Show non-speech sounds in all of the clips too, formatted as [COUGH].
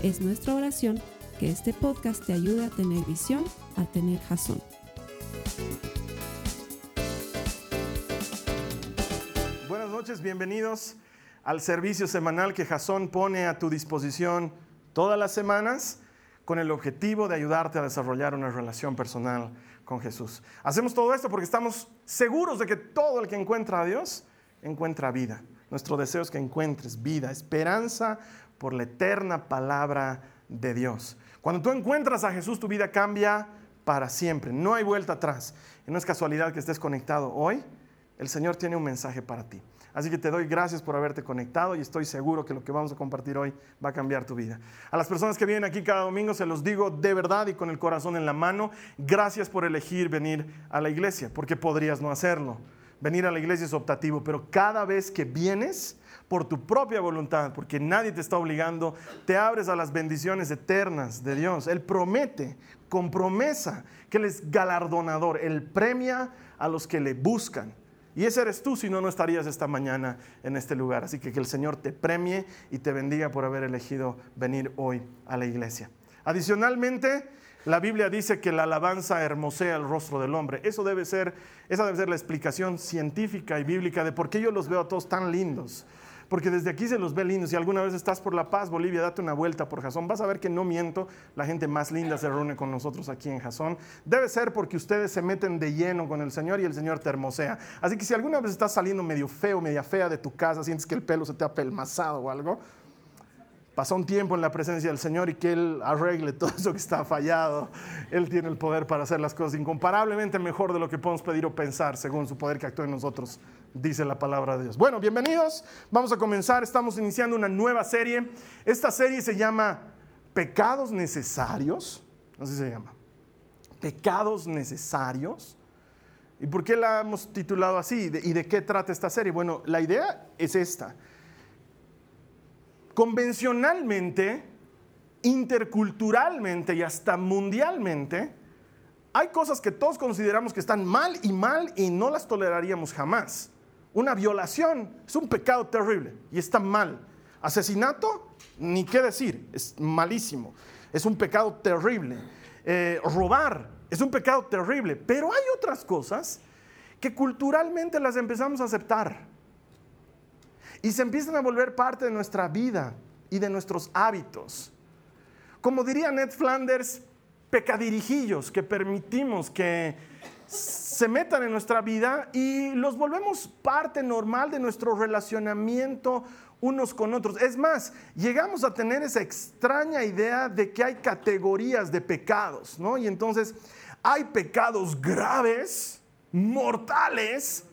Es nuestra oración que este podcast te ayude a tener visión, a tener jazón. Buenas noches, bienvenidos al servicio semanal que Jason pone a tu disposición todas las semanas con el objetivo de ayudarte a desarrollar una relación personal con Jesús. Hacemos todo esto porque estamos seguros de que todo el que encuentra a Dios encuentra vida. Nuestro deseo es que encuentres vida, esperanza por la eterna palabra de Dios. Cuando tú encuentras a Jesús, tu vida cambia para siempre. No hay vuelta atrás. Y no es casualidad que estés conectado hoy. El Señor tiene un mensaje para ti. Así que te doy gracias por haberte conectado y estoy seguro que lo que vamos a compartir hoy va a cambiar tu vida. A las personas que vienen aquí cada domingo se los digo de verdad y con el corazón en la mano, gracias por elegir venir a la iglesia, porque podrías no hacerlo. Venir a la iglesia es optativo, pero cada vez que vienes por tu propia voluntad, porque nadie te está obligando, te abres a las bendiciones eternas de Dios. Él promete con promesa que Él es galardonador, Él premia a los que le buscan. Y ese eres tú, si no, no estarías esta mañana en este lugar. Así que que el Señor te premie y te bendiga por haber elegido venir hoy a la iglesia. Adicionalmente, la Biblia dice que la alabanza hermosea el rostro del hombre. Eso debe ser, esa debe ser la explicación científica y bíblica de por qué yo los veo a todos tan lindos porque desde aquí se los ve lindos. Si alguna vez estás por La Paz, Bolivia, date una vuelta por Jazón. Vas a ver que no miento, la gente más linda se reúne con nosotros aquí en Jazón. Debe ser porque ustedes se meten de lleno con el Señor y el Señor te hermosea. Así que si alguna vez estás saliendo medio feo, media fea de tu casa, sientes que el pelo se te ha pelmazado o algo, pasa un tiempo en la presencia del Señor y que Él arregle todo eso que está fallado. Él tiene el poder para hacer las cosas incomparablemente mejor de lo que podemos pedir o pensar según su poder que actúa en nosotros dice la palabra de Dios. Bueno, bienvenidos. Vamos a comenzar. Estamos iniciando una nueva serie. Esta serie se llama Pecados Necesarios. Así se llama. Pecados Necesarios. ¿Y por qué la hemos titulado así? ¿Y de qué trata esta serie? Bueno, la idea es esta. Convencionalmente, interculturalmente y hasta mundialmente, hay cosas que todos consideramos que están mal y mal y no las toleraríamos jamás. Una violación es un pecado terrible y está mal. Asesinato, ni qué decir, es malísimo. Es un pecado terrible. Eh, robar es un pecado terrible. Pero hay otras cosas que culturalmente las empezamos a aceptar. Y se empiezan a volver parte de nuestra vida y de nuestros hábitos. Como diría Ned Flanders, pecadirijillos que permitimos que se metan en nuestra vida y los volvemos parte normal de nuestro relacionamiento unos con otros. Es más, llegamos a tener esa extraña idea de que hay categorías de pecados, ¿no? Y entonces hay pecados graves, mortales,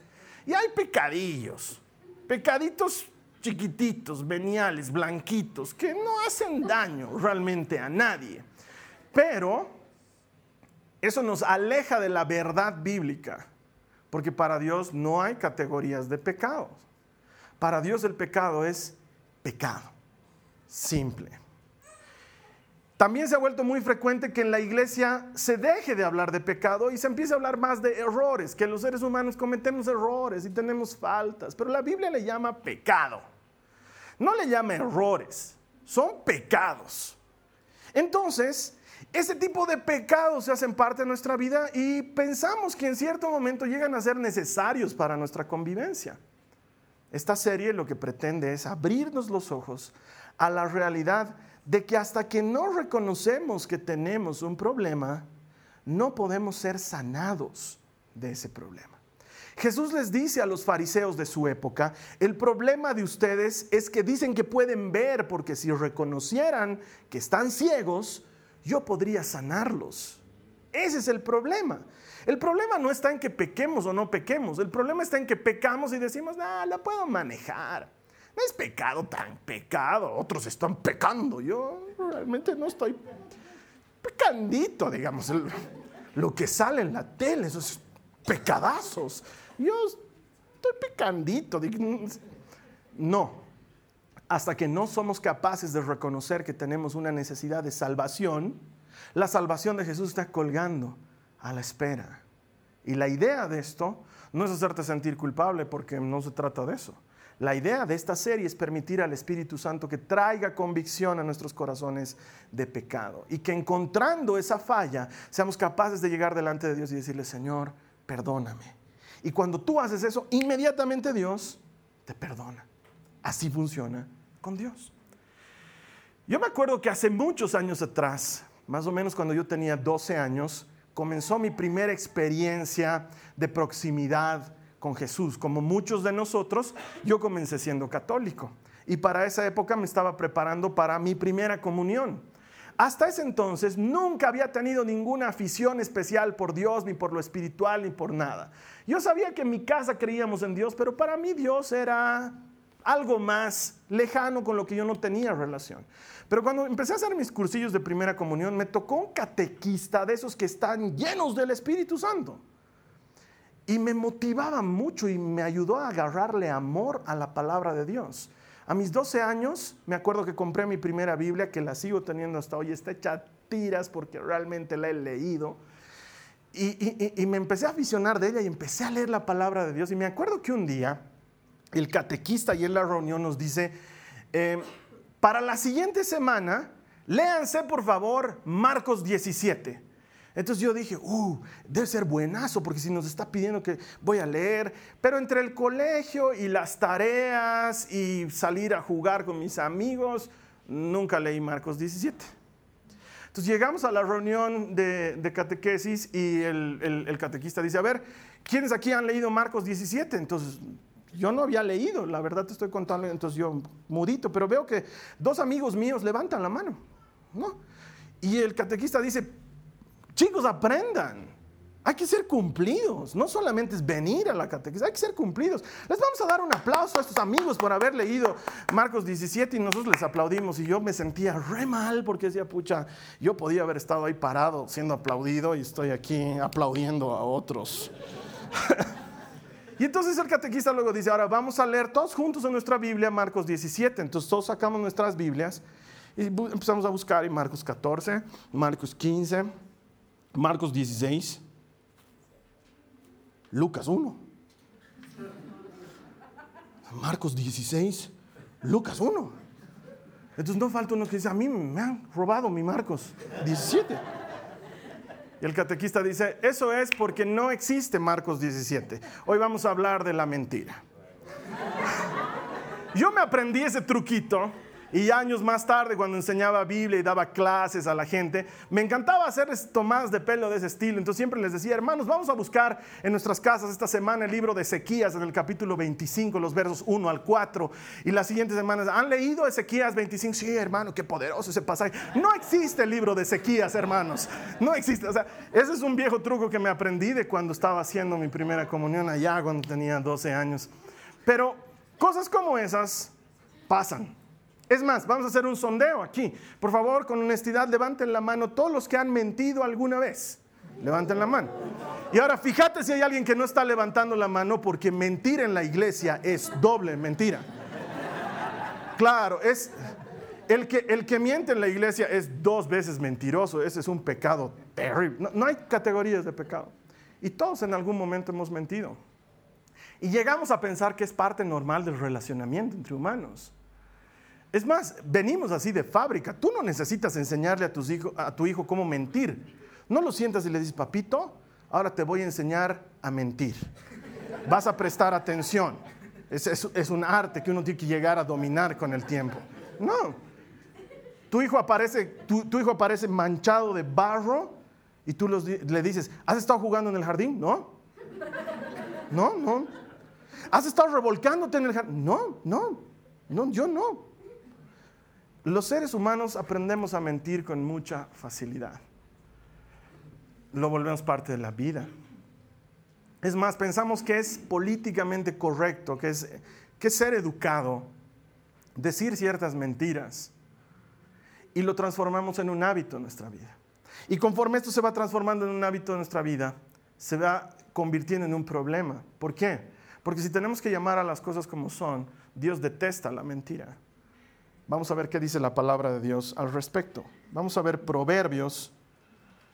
y hay pecadillos, pecaditos chiquititos, veniales, blanquitos, que no hacen daño realmente a nadie. Pero eso nos aleja de la verdad bíblica, porque para Dios no hay categorías de pecados. Para Dios el pecado es pecado, simple. También se ha vuelto muy frecuente que en la iglesia se deje de hablar de pecado y se empiece a hablar más de errores, que los seres humanos cometemos errores y tenemos faltas, pero la Biblia le llama pecado. No le llama errores, son pecados. Entonces, ese tipo de pecados se hacen parte de nuestra vida y pensamos que en cierto momento llegan a ser necesarios para nuestra convivencia. Esta serie lo que pretende es abrirnos los ojos a la realidad de que hasta que no reconocemos que tenemos un problema, no podemos ser sanados de ese problema. Jesús les dice a los fariseos de su época, el problema de ustedes es que dicen que pueden ver porque si reconocieran que están ciegos, yo podría sanarlos. Ese es el problema. El problema no está en que pequemos o no pequemos. El problema está en que pecamos y decimos, no, lo puedo manejar. no es pecado tan pecado, otros están pecando, yo realmente no estoy pecandito, digamos, lo que sale en la tele, esos pecadazos, yo estoy pecandito, no, hasta que no somos capaces de reconocer que tenemos una necesidad de salvación, la salvación de Jesús está colgando a la espera. Y la idea de esto no es hacerte sentir culpable porque no se trata de eso. La idea de esta serie es permitir al Espíritu Santo que traiga convicción a nuestros corazones de pecado y que encontrando esa falla seamos capaces de llegar delante de Dios y decirle, Señor, perdóname. Y cuando tú haces eso, inmediatamente Dios te perdona. Así funciona con Dios. Yo me acuerdo que hace muchos años atrás, más o menos cuando yo tenía 12 años, comenzó mi primera experiencia de proximidad con Jesús. Como muchos de nosotros, yo comencé siendo católico y para esa época me estaba preparando para mi primera comunión. Hasta ese entonces nunca había tenido ninguna afición especial por Dios, ni por lo espiritual, ni por nada. Yo sabía que en mi casa creíamos en Dios, pero para mí Dios era algo más lejano con lo que yo no tenía relación. Pero cuando empecé a hacer mis cursillos de primera comunión, me tocó un catequista de esos que están llenos del Espíritu Santo. Y me motivaba mucho y me ayudó a agarrarle amor a la palabra de Dios. A mis 12 años, me acuerdo que compré mi primera Biblia, que la sigo teniendo hasta hoy, está hecha tiras porque realmente la he leído. Y, y me empecé a aficionar de ella y empecé a leer la palabra de Dios. Y me acuerdo que un día el catequista y en la reunión nos dice, eh, para la siguiente semana, léanse por favor Marcos 17. Entonces yo dije, uh, debe ser buenazo, porque si nos está pidiendo que voy a leer, pero entre el colegio y las tareas y salir a jugar con mis amigos, nunca leí Marcos 17. Entonces llegamos a la reunión de, catequesis y el, el, catequista dice, a ver, ¿quiénes aquí han leído Marcos 17? Entonces yo no había leído, la verdad te estoy contando, entonces yo mudito, pero veo que dos amigos míos levantan la mano, ¿no? Y el catequista dice, chicos, aprendan. Hay que ser cumplidos, no solamente es venir a la catequesis, hay que ser cumplidos. Les vamos a dar un aplauso a estos amigos por haber leído Marcos 17 y nosotros les aplaudimos y yo me sentía re mal porque decía, pucha, yo podía haber estado ahí parado siendo aplaudido y estoy aquí aplaudiendo a otros. [LAUGHS] Y entonces el catequista luego dice, ahora vamos a leer todos juntos en nuestra Biblia Marcos 17. Entonces todos sacamos nuestras Biblias y empezamos a buscar en Marcos 14, Marcos 15, Marcos 16, Lucas 1. Marcos 16, Lucas 1. Entonces no falta uno que dice, a mí me han robado mi Marcos 17. Y el catequista dice, eso es porque no existe Marcos 17. Hoy vamos a hablar de la mentira. [LAUGHS] Yo me aprendí ese truquito y años más tarde, cuando enseñaba Biblia y daba clases a la gente, me encantaba hacer tomadas de pelo de ese estilo. Entonces siempre les decía, hermanos, vamos a buscar en nuestras casas esta semana el libro de Ezequías en el capítulo 25, los versos 1 al 4. Y las siguientes semanas, ¿han leído Ezequías 25? Sí, hermano, qué poderoso ese pasaje. No existe el libro de Ezequías, hermanos. No existe. O sea, ese es un viejo truco que me aprendí de cuando estaba haciendo mi primera comunión allá, cuando tenía 12 años. Pero cosas como esas pasan. Es más, vamos a hacer un sondeo aquí. Por favor, con honestidad, levanten la mano todos los que han mentido alguna vez. Levanten la mano. Y ahora fíjate si hay alguien que no está levantando la mano porque mentir en la iglesia es doble mentira. Claro, es el que, el que miente en la iglesia es dos veces mentiroso. Ese es un pecado terrible. No, no hay categorías de pecado. Y todos en algún momento hemos mentido. Y llegamos a pensar que es parte normal del relacionamiento entre humanos. Es más, venimos así de fábrica. Tú no necesitas enseñarle a, tus a tu hijo cómo mentir. No lo sientas y le dices, papito, ahora te voy a enseñar a mentir. Vas a prestar atención. Es, un arte que uno tiene que llegar a dominar con el tiempo. No. Tu hijo aparece, tu, hijo aparece manchado de barro y tú le dices, ¿has estado jugando en el jardín? No. No, no. ¿Has estado revolcándote en el jardín? No, no. No, yo no. Los seres humanos aprendemos a mentir con mucha facilidad. Lo volvemos parte de la vida. Es más, pensamos que es políticamente correcto, que es, que ser educado decir ciertas mentiras y lo transformamos en un hábito en nuestra vida. Y conforme esto se va transformando en un hábito en nuestra vida, se va convirtiendo en un problema. ¿Por qué? Porque si tenemos que llamar a las cosas como son, Dios detesta la mentira. Vamos a ver qué dice la palabra de Dios al respecto. Vamos a ver Proverbios,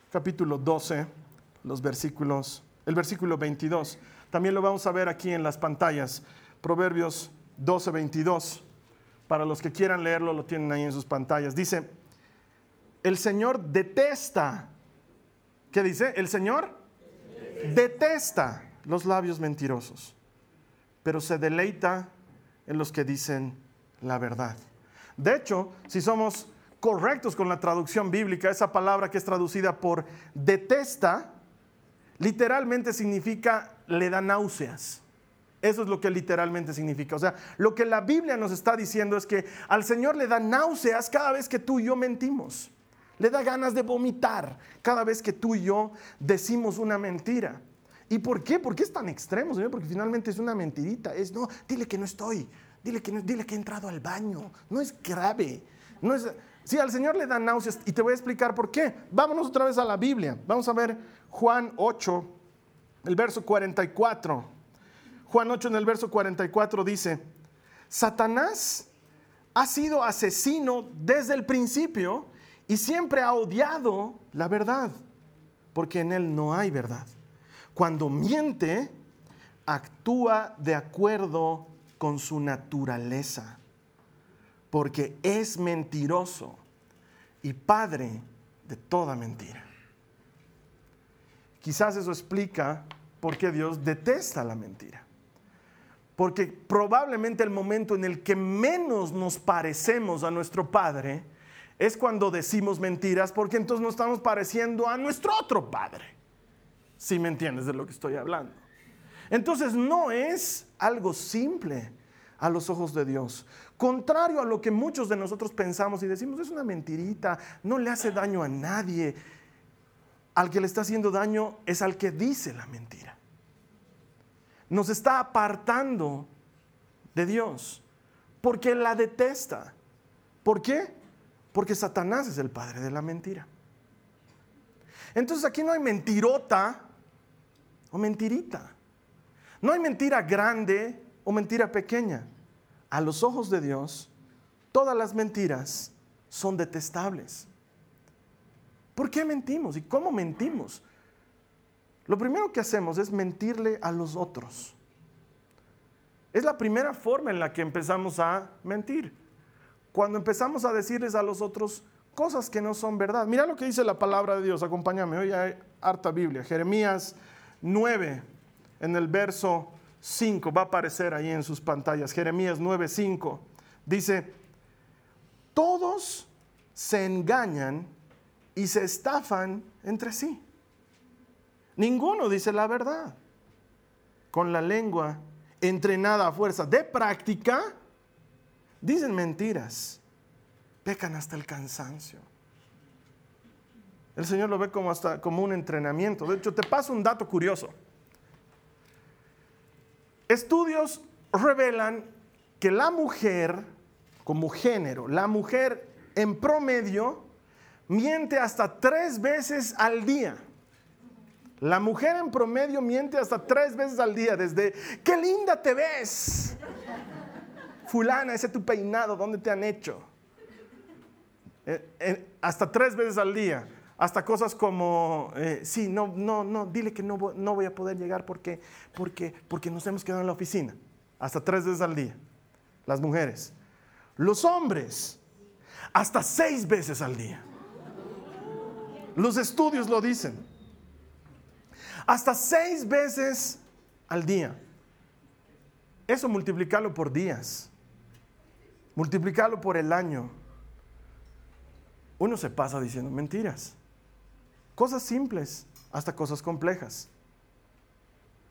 capítulo 12, los versículos, el versículo 22. También lo vamos a ver aquí en las pantallas. Proverbios 12, 22. Para los que quieran leerlo, lo tienen ahí en sus pantallas. Dice, el Señor detesta. ¿Qué dice? El Señor detesta los labios mentirosos, pero se deleita en los que dicen la verdad. De hecho, si somos correctos con la traducción bíblica, esa palabra que es traducida por detesta, literalmente significa le da náuseas. Eso es lo que literalmente significa. O sea, lo que la Biblia nos está diciendo es que al Señor le da náuseas cada vez que tú y yo mentimos. Le da ganas de vomitar cada vez que tú y yo decimos una mentira. ¿Y por qué? ¿Por qué es tan extremo, Señor? Porque finalmente es una mentirita. Es, no, dile que no estoy. Dile que, dile que he entrado al baño. No es grave. No es, sí, al Señor le da náuseas y te voy a explicar por qué. Vámonos otra vez a la Biblia. Vamos a ver Juan 8, el verso 44. Juan 8 en el verso 44 dice, Satanás ha sido asesino desde el principio y siempre ha odiado la verdad, porque en él no hay verdad. Cuando miente, actúa de acuerdo con su naturaleza, porque es mentiroso y padre de toda mentira. Quizás eso explica por qué Dios detesta la mentira. Porque probablemente el momento en el que menos nos parecemos a nuestro Padre es cuando decimos mentiras, porque entonces nos estamos pareciendo a nuestro otro padre. Si me entiendes de lo que estoy hablando. Entonces no es algo simple a los ojos de Dios. Contrario a lo que muchos de nosotros pensamos y decimos, es una mentirita, no le hace daño a nadie. Al que le está haciendo daño es al que dice la mentira. Nos está apartando de Dios porque la detesta. ¿Por qué? Porque Satanás es el padre de la mentira. Entonces aquí no hay mentirota o mentirita. No hay mentira grande o mentira pequeña. A los ojos de Dios, todas las mentiras son detestables. ¿Por qué mentimos y cómo mentimos? Lo primero que hacemos es mentirle a los otros. Es la primera forma en la que empezamos a mentir cuando empezamos a decirles a los otros cosas que no son verdad. Mira lo que dice la palabra de Dios, acompáñame, hoy hay harta Biblia. Jeremías 9, en el verso 5, va a aparecer ahí en sus pantallas. Jeremías 9, 5, dice, todos se engañan y se estafan entre sí. Ninguno dice la verdad. Con la lengua entrenada a fuerza de práctica, dicen mentiras, pecan hasta el cansancio. El Señor lo ve como, hasta, como un entrenamiento. De hecho, te paso un dato curioso. Estudios revelan que la mujer, como género, la mujer en promedio miente hasta tres veces al día. La mujer en promedio miente hasta tres veces al día, desde, qué linda te ves, fulana, ese tu peinado, ¿dónde te han hecho? Eh, eh, hasta tres veces al día, hasta cosas como, eh, sí, no, no, no, dile que no, no voy a poder llegar porque, porque, porque nos hemos quedado en la oficina, hasta tres veces al día, las mujeres. Los hombres, hasta seis veces al día. Los estudios lo dicen. Hasta seis veces al día. Eso multiplicarlo por días multiplicarlo por el año, uno se pasa diciendo mentiras. Cosas simples hasta cosas complejas.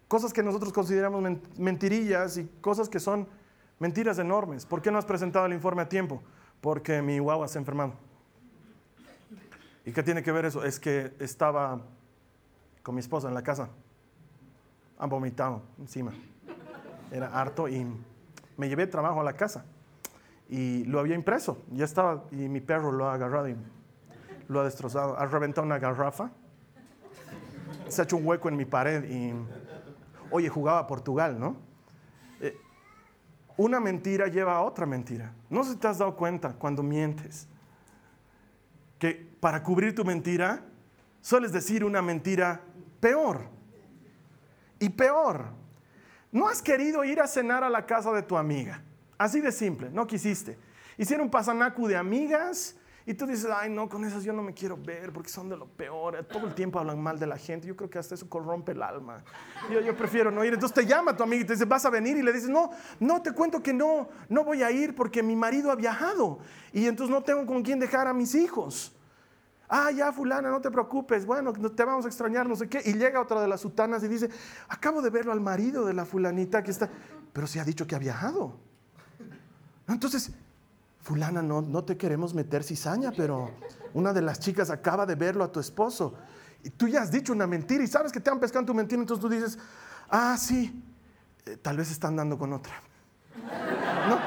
Cosas que nosotros consideramos mentirillas y cosas que son mentiras enormes. ¿Por qué no has presentado el informe a tiempo? Porque mi guagua se ha enfermado. ¿Y qué tiene que ver eso? Es que estaba con mi esposa en la casa. Han vomitado encima. Era harto y me llevé trabajo a la casa y lo había impreso. Ya estaba, y mi perro lo ha agarrado y lo ha destrozado. Ha reventado una garrafa, se ha hecho un hueco en mi pared y, oye, jugaba a Portugal, ¿no? Eh, una mentira lleva a otra mentira. No sé si te has dado cuenta cuando mientes que para cubrir tu mentira sueles decir una mentira peor y peor. No has querido ir a cenar a la casa de tu amiga. Así de simple, no quisiste. Hicieron un pasanacu de amigas y tú dices, ay no, con esas yo no me quiero ver porque son de lo peor. Todo el tiempo hablan mal de la gente. Yo creo que hasta eso corrompe el alma. Yo, yo prefiero no ir. Entonces te llama tu amiga y te dice, vas a venir y le dices, no, no, te cuento que no, no voy a ir porque mi marido ha viajado y entonces no tengo con quién dejar a mis hijos. Ah, ya, fulana, no te preocupes, bueno, te vamos a extrañar, no sé qué. Y llega otra de las sutanas y dice, acabo de verlo al marido de la fulanita que está, pero se ha dicho que ha viajado. Entonces, fulana, no, no te queremos meter cizaña, pero una de las chicas acaba de verlo a tu esposo. Y tú ya has dicho una mentira y sabes que te han pescado tu mentira, entonces tú dices, ah, sí, eh, tal vez están dando con otra. ¿No?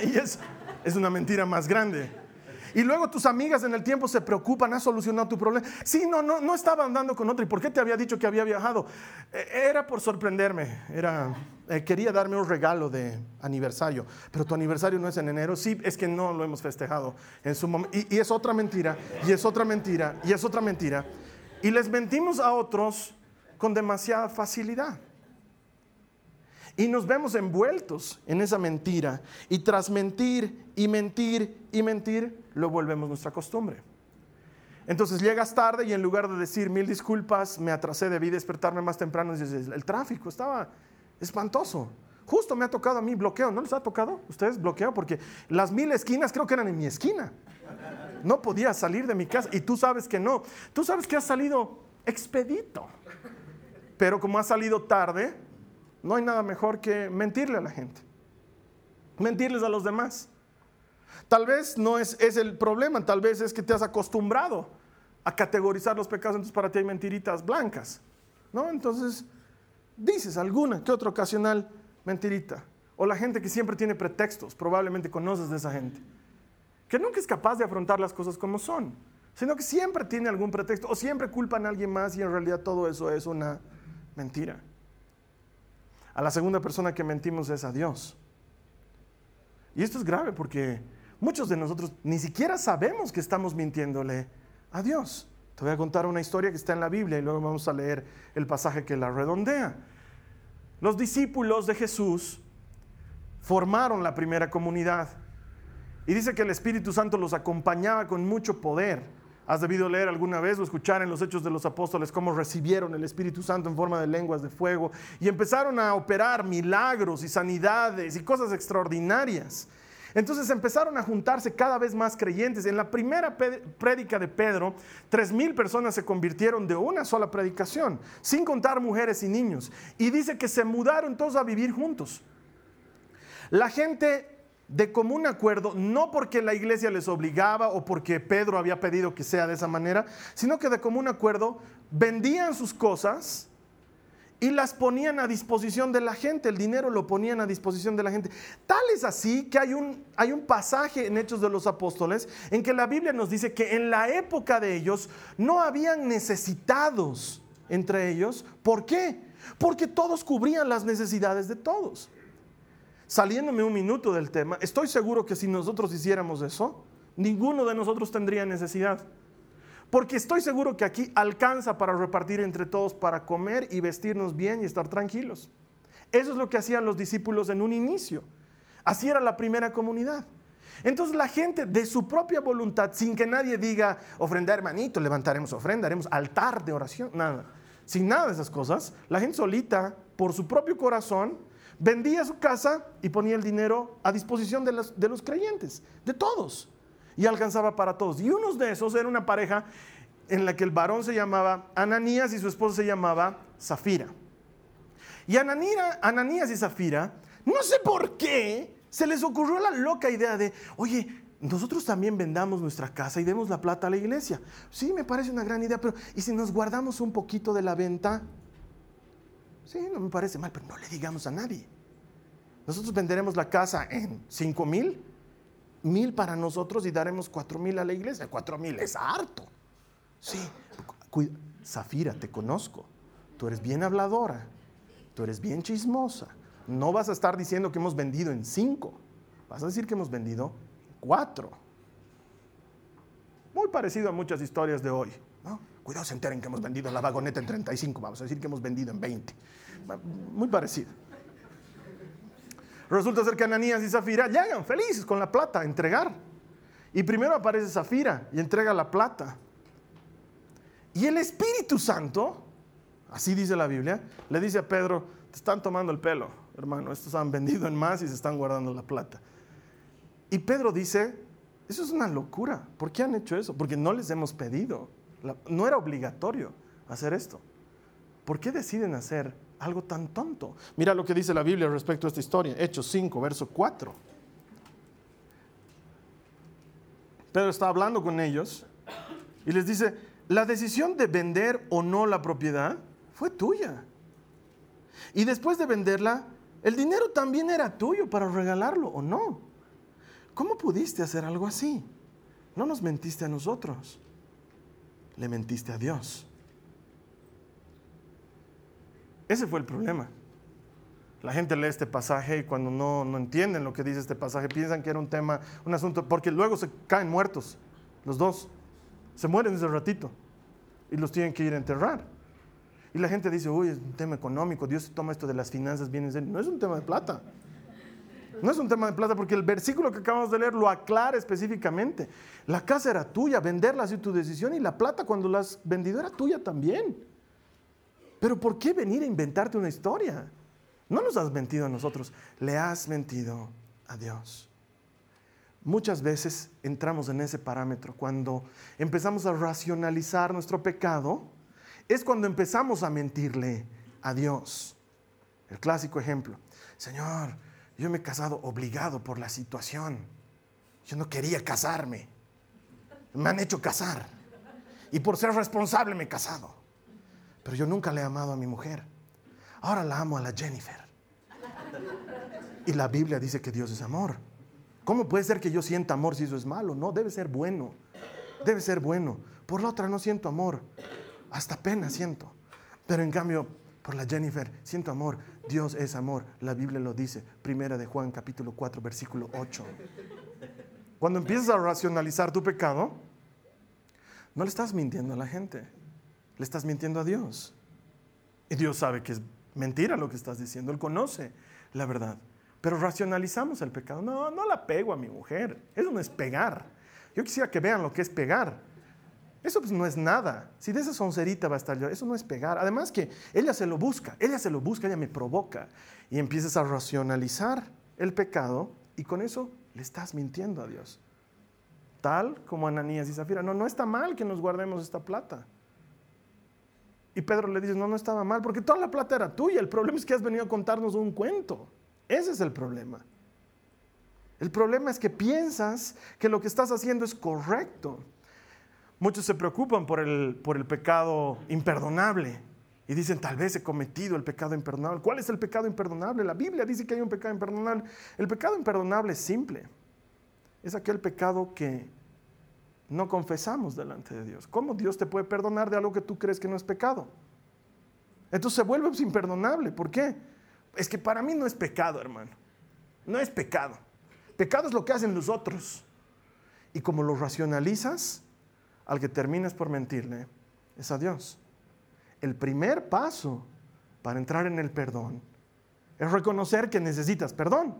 [LAUGHS] y es, es una mentira más grande. Y luego tus amigas en el tiempo se preocupan, ¿has solucionado tu problema? Sí, no, no, no estaba andando con otra. ¿Y por qué te había dicho que había viajado? Eh, era por sorprenderme, era, eh, quería darme un regalo de aniversario. Pero tu aniversario no es en enero. Sí, es que no lo hemos festejado en su momento. Y es otra mentira, y es otra mentira, y es otra mentira. Y les mentimos a otros con demasiada facilidad. Y nos vemos envueltos en esa mentira. Y tras mentir y mentir y mentir, lo volvemos nuestra costumbre. Entonces llegas tarde y en lugar de decir mil disculpas, me atrasé, debí despertarme más temprano, dices, el tráfico estaba espantoso. Justo me ha tocado a mí bloqueo, ¿no les ha tocado? ¿Ustedes bloqueo? Porque las mil esquinas creo que eran en mi esquina. No podía salir de mi casa y tú sabes que no. Tú sabes que has salido expedito. Pero como has salido tarde, no hay nada mejor que mentirle a la gente. Mentirles a los demás. Tal vez no es, es el problema, tal vez es que te has acostumbrado a categorizar los pecados, entonces para ti hay mentiritas blancas. ¿no? Entonces, dices alguna que otra ocasional mentirita. O la gente que siempre tiene pretextos, probablemente conoces de esa gente, que nunca es capaz de afrontar las cosas como son, sino que siempre tiene algún pretexto o siempre culpan a alguien más y en realidad todo eso es una mentira. A la segunda persona que mentimos es a Dios. Y esto es grave porque muchos de nosotros ni siquiera sabemos que estamos mintiéndole a Dios. Te voy a contar una historia que está en la Biblia y luego vamos a leer el pasaje que la redondea. Los discípulos de Jesús formaron la primera comunidad y dice que el Espíritu Santo los acompañaba con mucho poder. Has debido leer alguna vez o escuchar en los Hechos de los Apóstoles cómo recibieron el Espíritu Santo en forma de lenguas de fuego y empezaron a operar milagros y sanidades y cosas extraordinarias. Entonces empezaron a juntarse cada vez más creyentes. En la primera prédica de Pedro, tres mil personas se convirtieron de una sola predicación, sin contar mujeres y niños. Y dice que se mudaron todos a vivir juntos. La gente de común acuerdo, no porque la iglesia les obligaba o porque Pedro había pedido que sea de esa manera, sino que de común acuerdo vendían sus cosas y las ponían a disposición de la gente, el dinero lo ponían a disposición de la gente. Tal es así que hay un, hay un pasaje en Hechos de los Apóstoles en que la Biblia nos dice que en la época de ellos no habían necesitados entre ellos. ¿Por qué? Porque todos cubrían las necesidades de todos saliéndome un minuto del tema, estoy seguro que si nosotros hiciéramos eso, ninguno de nosotros tendría necesidad. Porque estoy seguro que aquí alcanza para repartir entre todos, para comer y vestirnos bien y estar tranquilos. Eso es lo que hacían los discípulos en un inicio. Así era la primera comunidad. Entonces la gente de su propia voluntad, sin que nadie diga, ofrenda hermanito, levantaremos ofrenda, haremos altar de oración, nada. Sin nada de esas cosas, la gente solita, por su propio corazón, vendía su casa y ponía el dinero a disposición de los, de los creyentes, de todos. Y alcanzaba para todos. Y uno de esos era una pareja en la que el varón se llamaba Ananías y su esposa se llamaba Zafira. Y Ananías y Zafira, no sé por qué, se les ocurrió la loca idea de, oye, nosotros también vendamos nuestra casa y demos la plata a la iglesia. Sí, me parece una gran idea, pero ¿y si nos guardamos un poquito de la venta? Sí, no me parece mal, pero no le digamos a nadie. Nosotros venderemos la casa en 5 mil, mil para nosotros y daremos 4 mil a la iglesia. 4 mil es harto. Sí, Zafira, te conozco. Tú eres bien habladora, tú eres bien chismosa. No vas a estar diciendo que hemos vendido en 5, vas a decir que hemos vendido 4. Muy parecido a muchas historias de hoy. Cuidado, se enteren que hemos vendido la vagoneta en 35, vamos a decir que hemos vendido en 20. Muy parecido. Resulta ser que Ananías y Zafira llegan felices con la plata a entregar. Y primero aparece Zafira y entrega la plata. Y el Espíritu Santo, así dice la Biblia, le dice a Pedro, te están tomando el pelo, hermano, estos han vendido en más y se están guardando la plata. Y Pedro dice, eso es una locura, ¿por qué han hecho eso? Porque no les hemos pedido, no era obligatorio hacer esto. ¿Por qué deciden hacer algo tan tonto. Mira lo que dice la Biblia respecto a esta historia. Hechos 5, verso 4. Pedro está hablando con ellos y les dice, la decisión de vender o no la propiedad fue tuya. Y después de venderla, el dinero también era tuyo para regalarlo o no. ¿Cómo pudiste hacer algo así? No nos mentiste a nosotros, le mentiste a Dios. Ese fue el problema. La gente lee este pasaje y cuando no, no, entienden lo que dice este pasaje, piensan que era un tema, un asunto, porque luego se caen muertos, los dos. Se mueren ese ratito y los tienen que ir a enterrar. Y la gente dice, uy, es un tema económico, Dios toma esto de las finanzas bien en serio. No es un tema de plata. No es un tema de plata porque el versículo que acabamos de leer lo aclara específicamente. La casa era tuya, venderla ha sido tu decisión y la plata cuando la has vendido era tuya también. Pero ¿por qué venir a inventarte una historia? No nos has mentido a nosotros, le has mentido a Dios. Muchas veces entramos en ese parámetro cuando empezamos a racionalizar nuestro pecado, es cuando empezamos a mentirle a Dios. El clásico ejemplo, Señor, yo me he casado obligado por la situación. Yo no quería casarme. Me han hecho casar. Y por ser responsable me he casado pero yo nunca le he amado a mi mujer. Ahora la amo a la Jennifer. Y la Biblia dice que Dios es amor. ¿Cómo puede ser que yo sienta amor si eso es malo? No, debe ser bueno. Debe ser bueno. Por la otra no siento amor. Hasta pena siento. Pero en cambio, por la Jennifer siento amor. Dios es amor. La Biblia lo dice. Primera de Juan capítulo 4 versículo 8. Cuando empiezas a racionalizar tu pecado, no le estás mintiendo a la gente le estás mintiendo a Dios. Y Dios sabe que es mentira lo que estás diciendo, Él conoce la verdad. Pero racionalizamos el pecado. No, no la pego a mi mujer. Eso no es pegar. Yo quisiera que vean lo que es pegar. Eso pues no es nada. Si de esa soncerita va a estar yo, eso no es pegar. Además que ella se lo busca, ella se lo busca, ella me provoca. Y empiezas a racionalizar el pecado y con eso le estás mintiendo a Dios. Tal como Ananías y Zafira. No, no está mal que nos guardemos esta plata. Y Pedro le dice, no, no estaba mal, porque toda la plata era tuya. El problema es que has venido a contarnos un cuento. Ese es el problema. El problema es que piensas que lo que estás haciendo es correcto. Muchos se preocupan por el, por el pecado imperdonable y dicen, tal vez he cometido el pecado imperdonable. ¿Cuál es el pecado imperdonable? La Biblia dice que hay un pecado imperdonable. El pecado imperdonable es simple. Es aquel pecado que no confesamos delante de Dios. ¿Cómo Dios te puede perdonar de algo que tú crees que no es pecado? Entonces se vuelve imperdonable. ¿Por qué? Es que para mí no es pecado, hermano. No es pecado. Pecado es lo que hacen los otros. Y como lo racionalizas, al que terminas por mentirle es a Dios. El primer paso para entrar en el perdón es reconocer que necesitas perdón.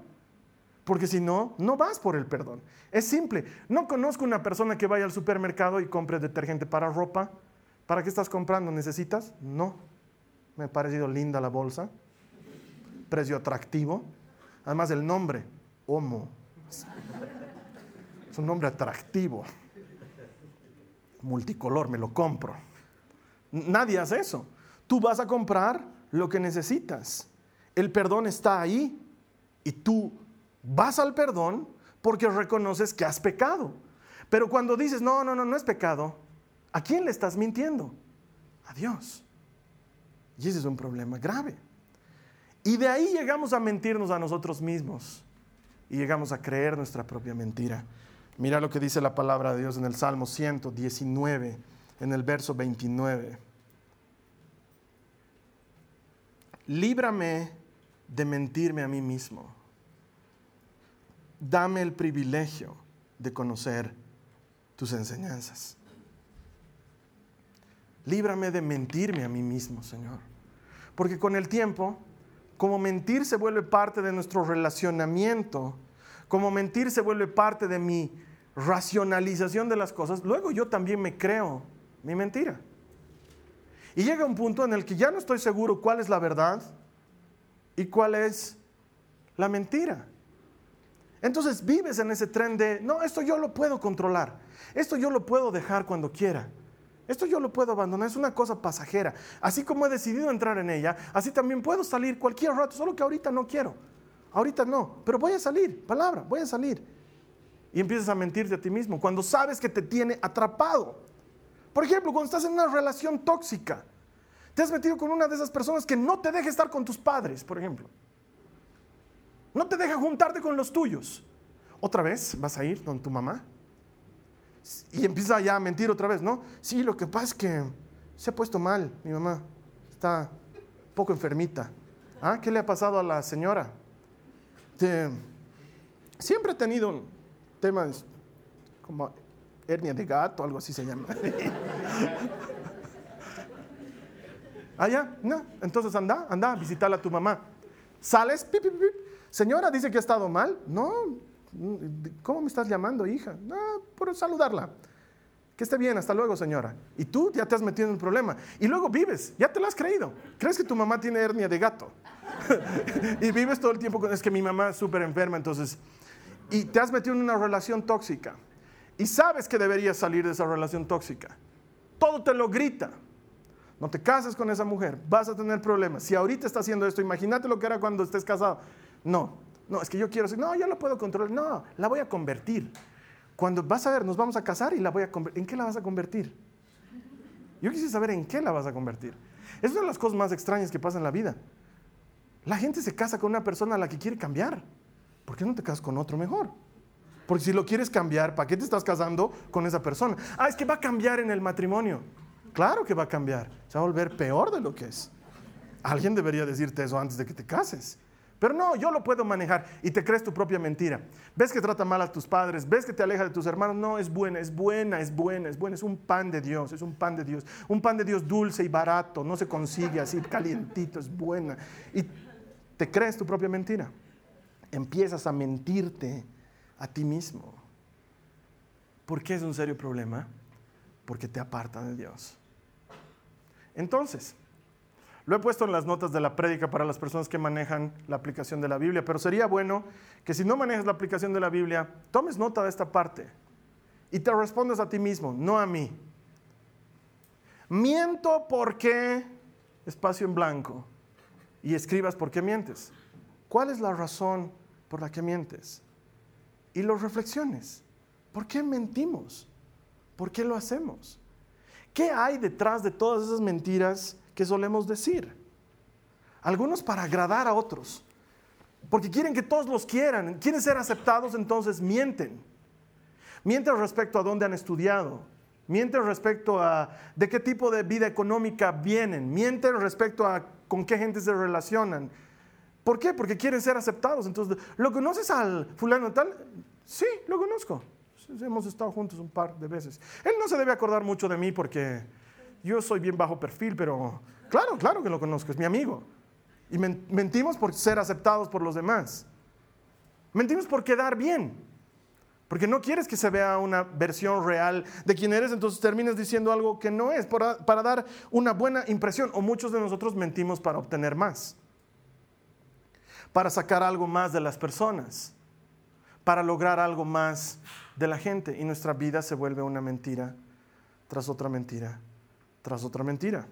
Porque si no, no vas por el perdón. Es simple. No conozco una persona que vaya al supermercado y compre detergente para ropa. ¿Para qué estás comprando? ¿Necesitas? No. Me ha parecido linda la bolsa. Precio atractivo. Además el nombre, Homo. Es un nombre atractivo. Multicolor, me lo compro. Nadie hace eso. Tú vas a comprar lo que necesitas. El perdón está ahí y tú vas al perdón porque reconoces que has pecado. Pero cuando dices, no, no, no, no es pecado, ¿a quién le estás mintiendo? A Dios. Y ese es un problema grave. Y de ahí llegamos a mentirnos a nosotros mismos y llegamos a creer nuestra propia mentira. Mira lo que dice la palabra de Dios en el Salmo 119, en el verso 29. Líbrame de mentirme a mí mismo. Dame el privilegio de conocer tus enseñanzas. Líbrame de mentirme a mí mismo, Señor. Porque con el tiempo, como mentir se vuelve parte de nuestro relacionamiento, como mentir se vuelve parte de mi racionalización de las cosas, luego yo también me creo mi mentira. Y llega un punto en el que ya no estoy seguro cuál es la verdad y cuál es la mentira. Entonces vives en ese tren de, no, esto yo lo puedo controlar, esto yo lo puedo dejar cuando quiera, esto yo lo puedo abandonar, es una cosa pasajera. Así como he decidido entrar en ella, así también puedo salir cualquier rato, solo que ahorita no quiero, ahorita no, pero voy a salir, palabra, voy a salir. Y empiezas a mentirte a ti mismo cuando sabes que te tiene atrapado. Por ejemplo, cuando estás en una relación tóxica, te has metido con una de esas personas que no te deja estar con tus padres, por ejemplo. No te deja juntarte con los tuyos. Otra vez vas a ir con tu mamá. Y empieza ya a mentir otra vez, ¿no? Sí, lo que pasa es que se ha puesto mal mi mamá. Está un poco enfermita. ¿Ah? ¿Qué le ha pasado a la señora? Siempre ha tenido temas como hernia de gato, algo así se llama. [LAUGHS] ah, ya, no. Entonces anda, anda a visitarla a tu mamá. Sales, pip, pip, pip. Señora, dice que ha estado mal. No, ¿cómo me estás llamando, hija? No, por saludarla. Que esté bien, hasta luego, señora. Y tú ya te has metido en un problema. Y luego vives, ya te lo has creído. ¿Crees que tu mamá tiene hernia de gato? [LAUGHS] y vives todo el tiempo con, es que mi mamá es súper enferma, entonces... Y te has metido en una relación tóxica. Y sabes que deberías salir de esa relación tóxica. Todo te lo grita. No te cases con esa mujer, vas a tener problemas. Si ahorita está haciendo esto, imagínate lo que era cuando estés casado. No, no, es que yo quiero decir, no, yo la puedo controlar. No, la voy a convertir. Cuando vas a ver, nos vamos a casar y la voy a. ¿En qué la vas a convertir? Yo quisiera saber en qué la vas a convertir. Es una de las cosas más extrañas que pasa en la vida. La gente se casa con una persona a la que quiere cambiar. ¿Por qué no te casas con otro mejor? Porque si lo quieres cambiar, ¿para qué te estás casando con esa persona? Ah, es que va a cambiar en el matrimonio. Claro que va a cambiar. Se va a volver peor de lo que es. Alguien debería decirte eso antes de que te cases. Pero no, yo lo puedo manejar y te crees tu propia mentira. Ves que trata mal a tus padres, ves que te aleja de tus hermanos. No, es buena, es buena, es buena, es buena. Es un pan de Dios, es un pan de Dios. Un pan de Dios dulce y barato, no se consigue así calientito, es buena. Y te crees tu propia mentira. Empiezas a mentirte a ti mismo. ¿Por qué es un serio problema? Porque te aparta de Dios. Entonces, lo he puesto en las notas de la prédica para las personas que manejan la aplicación de la Biblia, pero sería bueno que si no manejas la aplicación de la Biblia, tomes nota de esta parte y te respondas a ti mismo, no a mí. Miento porque, espacio en blanco, y escribas por qué mientes. ¿Cuál es la razón por la que mientes? Y los reflexiones. ¿Por qué mentimos? ¿Por qué lo hacemos? ¿Qué hay detrás de todas esas mentiras que solemos decir. Algunos para agradar a otros, porque quieren que todos los quieran, quieren ser aceptados, entonces mienten. Mienten respecto a dónde han estudiado, mienten respecto a de qué tipo de vida económica vienen, mienten respecto a con qué gente se relacionan. ¿Por qué? Porque quieren ser aceptados. Entonces, ¿lo conoces al fulano tal? Sí, lo conozco. Hemos estado juntos un par de veces. Él no se debe acordar mucho de mí porque yo soy bien bajo perfil, pero claro, claro que lo conozco, es mi amigo. Y mentimos por ser aceptados por los demás. Mentimos por quedar bien. Porque no quieres que se vea una versión real de quién eres, entonces terminas diciendo algo que no es, para, para dar una buena impresión. O muchos de nosotros mentimos para obtener más, para sacar algo más de las personas, para lograr algo más de la gente. Y nuestra vida se vuelve una mentira tras otra mentira tras otra mentira.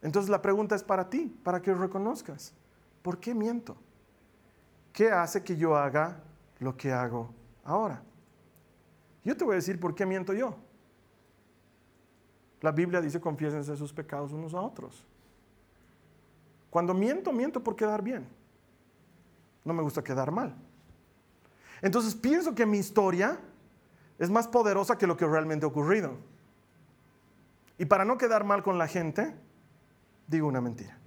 Entonces la pregunta es para ti, para que reconozcas. ¿Por qué miento? ¿Qué hace que yo haga lo que hago ahora? Yo te voy a decir por qué miento yo. La Biblia dice confiésense sus pecados unos a otros. Cuando miento, miento por quedar bien. No me gusta quedar mal. Entonces pienso que mi historia es más poderosa que lo que realmente ha ocurrido. Y para no quedar mal con la gente, digo una mentira.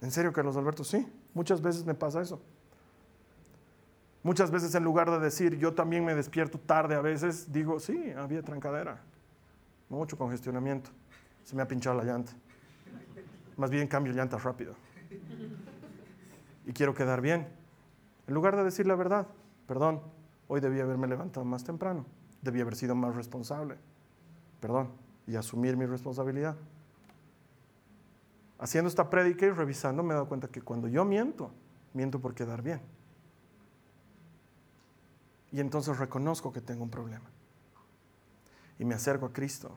¿En serio, Carlos Alberto? Sí, muchas veces me pasa eso. Muchas veces en lugar de decir yo también me despierto tarde a veces, digo, sí, había trancadera, mucho congestionamiento, se me ha pinchado la llanta. Más bien cambio llanta rápido. Y quiero quedar bien. En lugar de decir la verdad, perdón, hoy debí haberme levantado más temprano, debí haber sido más responsable, perdón, y asumir mi responsabilidad. Haciendo esta prédica y revisando me he dado cuenta que cuando yo miento, miento por quedar bien. Y entonces reconozco que tengo un problema. Y me acerco a Cristo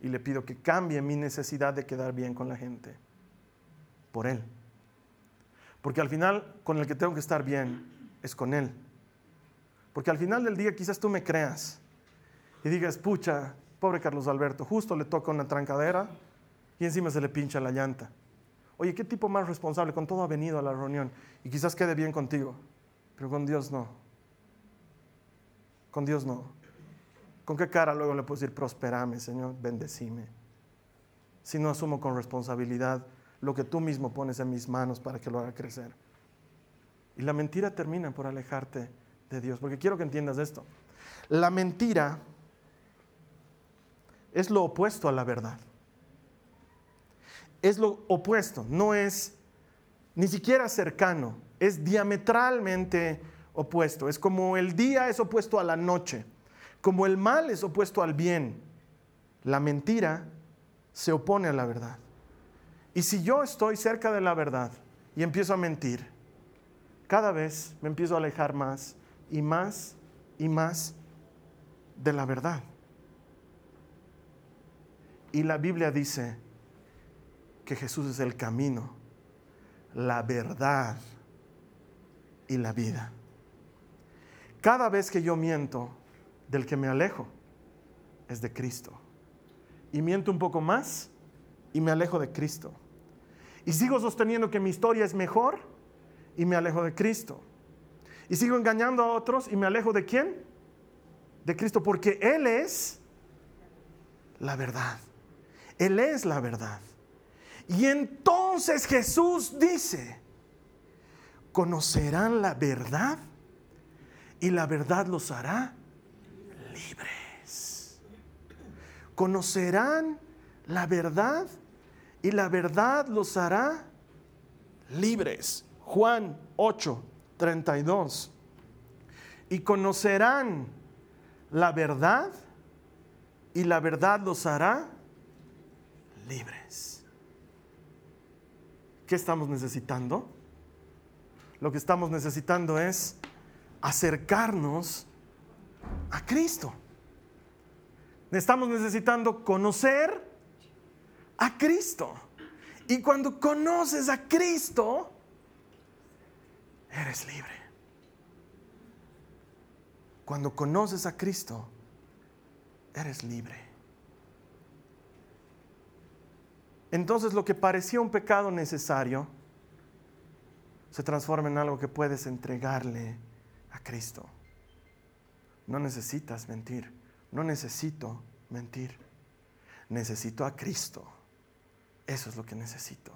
y le pido que cambie mi necesidad de quedar bien con la gente por Él. Porque al final con el que tengo que estar bien es con Él. Porque al final del día quizás tú me creas y digas, pucha, pobre Carlos Alberto, justo le toca una trancadera y encima se le pincha la llanta. Oye, ¿qué tipo más responsable? Con todo ha venido a la reunión y quizás quede bien contigo, pero con Dios no. Con Dios no. ¿Con qué cara luego le puedo decir, prosperame, Señor, bendecime? Si no asumo con responsabilidad lo que tú mismo pones en mis manos para que lo haga crecer. Y la mentira termina por alejarte de Dios, porque quiero que entiendas esto. La mentira es lo opuesto a la verdad. Es lo opuesto, no es ni siquiera cercano, es diametralmente opuesto. Es como el día es opuesto a la noche, como el mal es opuesto al bien. La mentira se opone a la verdad. Y si yo estoy cerca de la verdad y empiezo a mentir, cada vez me empiezo a alejar más y más y más de la verdad. Y la Biblia dice que Jesús es el camino, la verdad y la vida. Cada vez que yo miento, del que me alejo es de Cristo. Y miento un poco más y me alejo de Cristo. Y sigo sosteniendo que mi historia es mejor y me alejo de Cristo. Y sigo engañando a otros y me alejo de quién? De Cristo, porque Él es la verdad. Él es la verdad. Y entonces Jesús dice, conocerán la verdad y la verdad los hará libres. Conocerán la verdad y la verdad los hará libres. Juan 8, 32. Y conocerán la verdad y la verdad los hará libres. ¿Qué estamos necesitando? Lo que estamos necesitando es acercarnos a Cristo. Estamos necesitando conocer a Cristo. Y cuando conoces a Cristo, eres libre. Cuando conoces a Cristo, eres libre. Entonces lo que parecía un pecado necesario se transforma en algo que puedes entregarle a Cristo. No necesitas mentir, no necesito mentir. Necesito a Cristo. Eso es lo que necesito.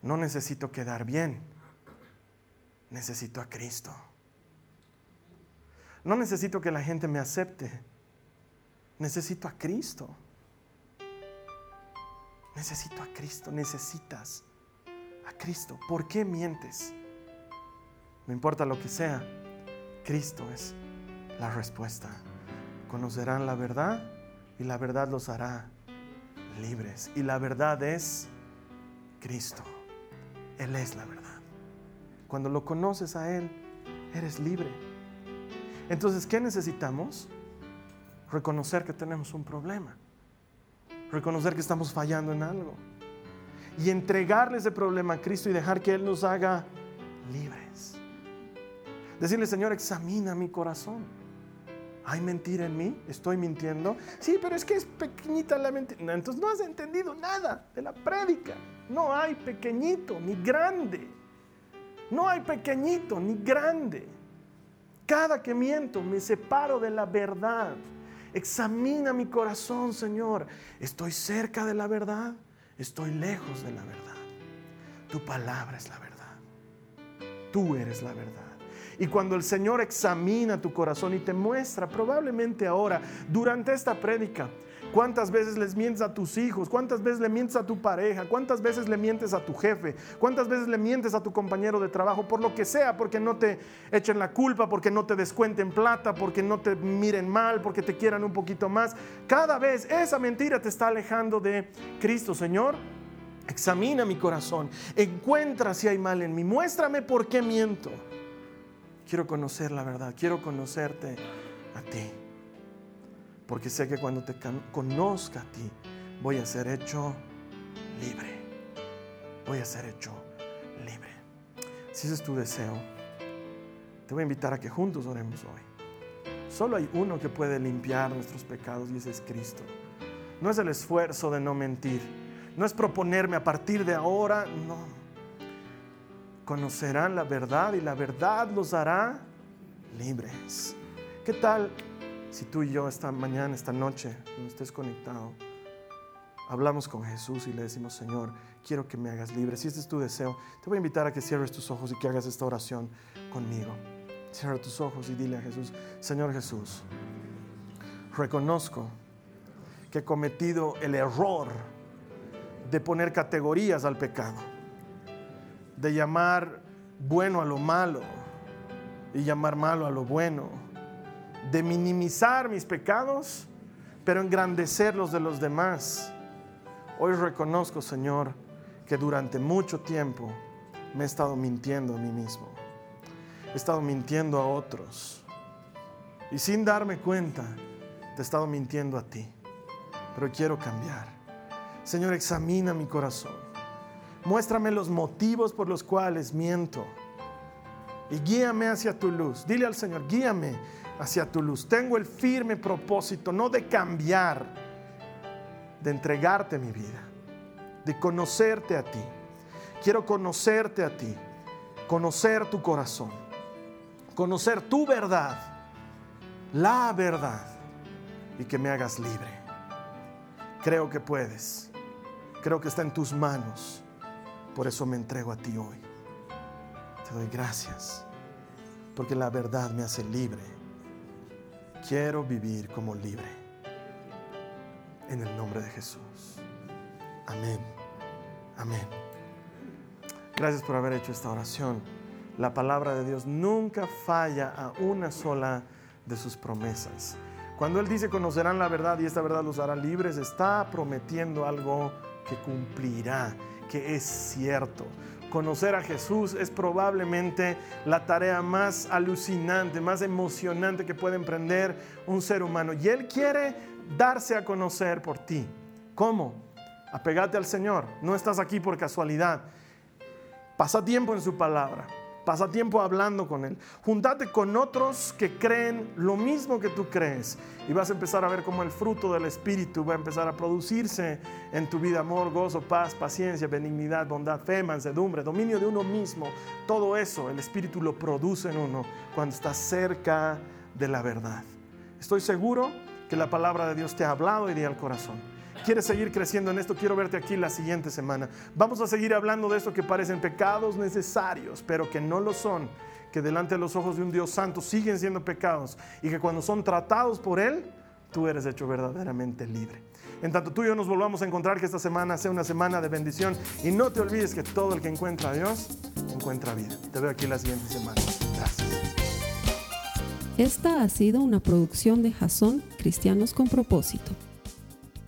No necesito quedar bien, necesito a Cristo. No necesito que la gente me acepte, necesito a Cristo. Necesito a Cristo, necesitas a Cristo. ¿Por qué mientes? No importa lo que sea, Cristo es la respuesta. Conocerán la verdad y la verdad los hará libres. Y la verdad es Cristo. Él es la verdad. Cuando lo conoces a Él, eres libre. Entonces, ¿qué necesitamos? Reconocer que tenemos un problema. Reconocer que estamos fallando en algo. Y entregarle ese problema a Cristo y dejar que Él nos haga libres. Decirle, Señor, examina mi corazón. ¿Hay mentira en mí? ¿Estoy mintiendo? Sí, pero es que es pequeñita la mentira. Entonces no has entendido nada de la prédica. No hay pequeñito ni grande. No hay pequeñito ni grande. Cada que miento me separo de la verdad. Examina mi corazón, Señor. ¿Estoy cerca de la verdad? ¿Estoy lejos de la verdad? Tu palabra es la verdad. Tú eres la verdad. Y cuando el Señor examina tu corazón y te muestra, probablemente ahora, durante esta prédica, cuántas veces les mientes a tus hijos, cuántas veces le mientes a tu pareja, cuántas veces le mientes a tu jefe, cuántas veces le mientes a tu compañero de trabajo, por lo que sea, porque no te echen la culpa, porque no te descuenten plata, porque no te miren mal, porque te quieran un poquito más. Cada vez esa mentira te está alejando de Cristo, Señor. Examina mi corazón, encuentra si hay mal en mí, muéstrame por qué miento. Quiero conocer la verdad, quiero conocerte a ti. Porque sé que cuando te conozca a ti, voy a ser hecho libre. Voy a ser hecho libre. Si ese es tu deseo, te voy a invitar a que juntos oremos hoy. Solo hay uno que puede limpiar nuestros pecados y ese es Cristo. No es el esfuerzo de no mentir. No es proponerme a partir de ahora, no conocerán la verdad y la verdad los hará libres. ¿Qué tal si tú y yo esta mañana, esta noche, cuando estés conectado, hablamos con Jesús y le decimos, Señor, quiero que me hagas libre? Si este es tu deseo, te voy a invitar a que cierres tus ojos y que hagas esta oración conmigo. Cierra tus ojos y dile a Jesús, Señor Jesús, reconozco que he cometido el error de poner categorías al pecado de llamar bueno a lo malo y llamar malo a lo bueno, de minimizar mis pecados, pero engrandecer los de los demás. Hoy reconozco, Señor, que durante mucho tiempo me he estado mintiendo a mí mismo. He estado mintiendo a otros. Y sin darme cuenta, te he estado mintiendo a ti. Pero quiero cambiar. Señor, examina mi corazón. Muéstrame los motivos por los cuales miento. Y guíame hacia tu luz. Dile al Señor, guíame hacia tu luz. Tengo el firme propósito, no de cambiar, de entregarte mi vida, de conocerte a ti. Quiero conocerte a ti, conocer tu corazón, conocer tu verdad, la verdad, y que me hagas libre. Creo que puedes. Creo que está en tus manos por eso me entrego a ti hoy. Te doy gracias, porque la verdad me hace libre. Quiero vivir como libre. En el nombre de Jesús. Amén. Amén. Gracias por haber hecho esta oración. La palabra de Dios nunca falla a una sola de sus promesas. Cuando Él dice conocerán la verdad y esta verdad los hará libres, está prometiendo algo que cumplirá que es cierto. Conocer a Jesús es probablemente la tarea más alucinante, más emocionante que puede emprender un ser humano. Y Él quiere darse a conocer por ti. ¿Cómo? Apegate al Señor. No estás aquí por casualidad. Pasa tiempo en su palabra. Pasa tiempo hablando con Él. Juntate con otros que creen lo mismo que tú crees. Y vas a empezar a ver cómo el fruto del Espíritu va a empezar a producirse en tu vida. Amor, gozo, paz, paciencia, benignidad, bondad, fe, mansedumbre, dominio de uno mismo. Todo eso el Espíritu lo produce en uno cuando está cerca de la verdad. Estoy seguro que la palabra de Dios te ha hablado y de al corazón quieres seguir creciendo en esto, quiero verte aquí la siguiente semana. Vamos a seguir hablando de esto que parecen pecados necesarios, pero que no lo son, que delante de los ojos de un Dios santo siguen siendo pecados y que cuando son tratados por Él, tú eres hecho verdaderamente libre. En tanto tú y yo nos volvamos a encontrar, que esta semana sea una semana de bendición y no te olvides que todo el que encuentra a Dios encuentra vida. Te veo aquí la siguiente semana. Gracias. Esta ha sido una producción de Jason Cristianos con propósito.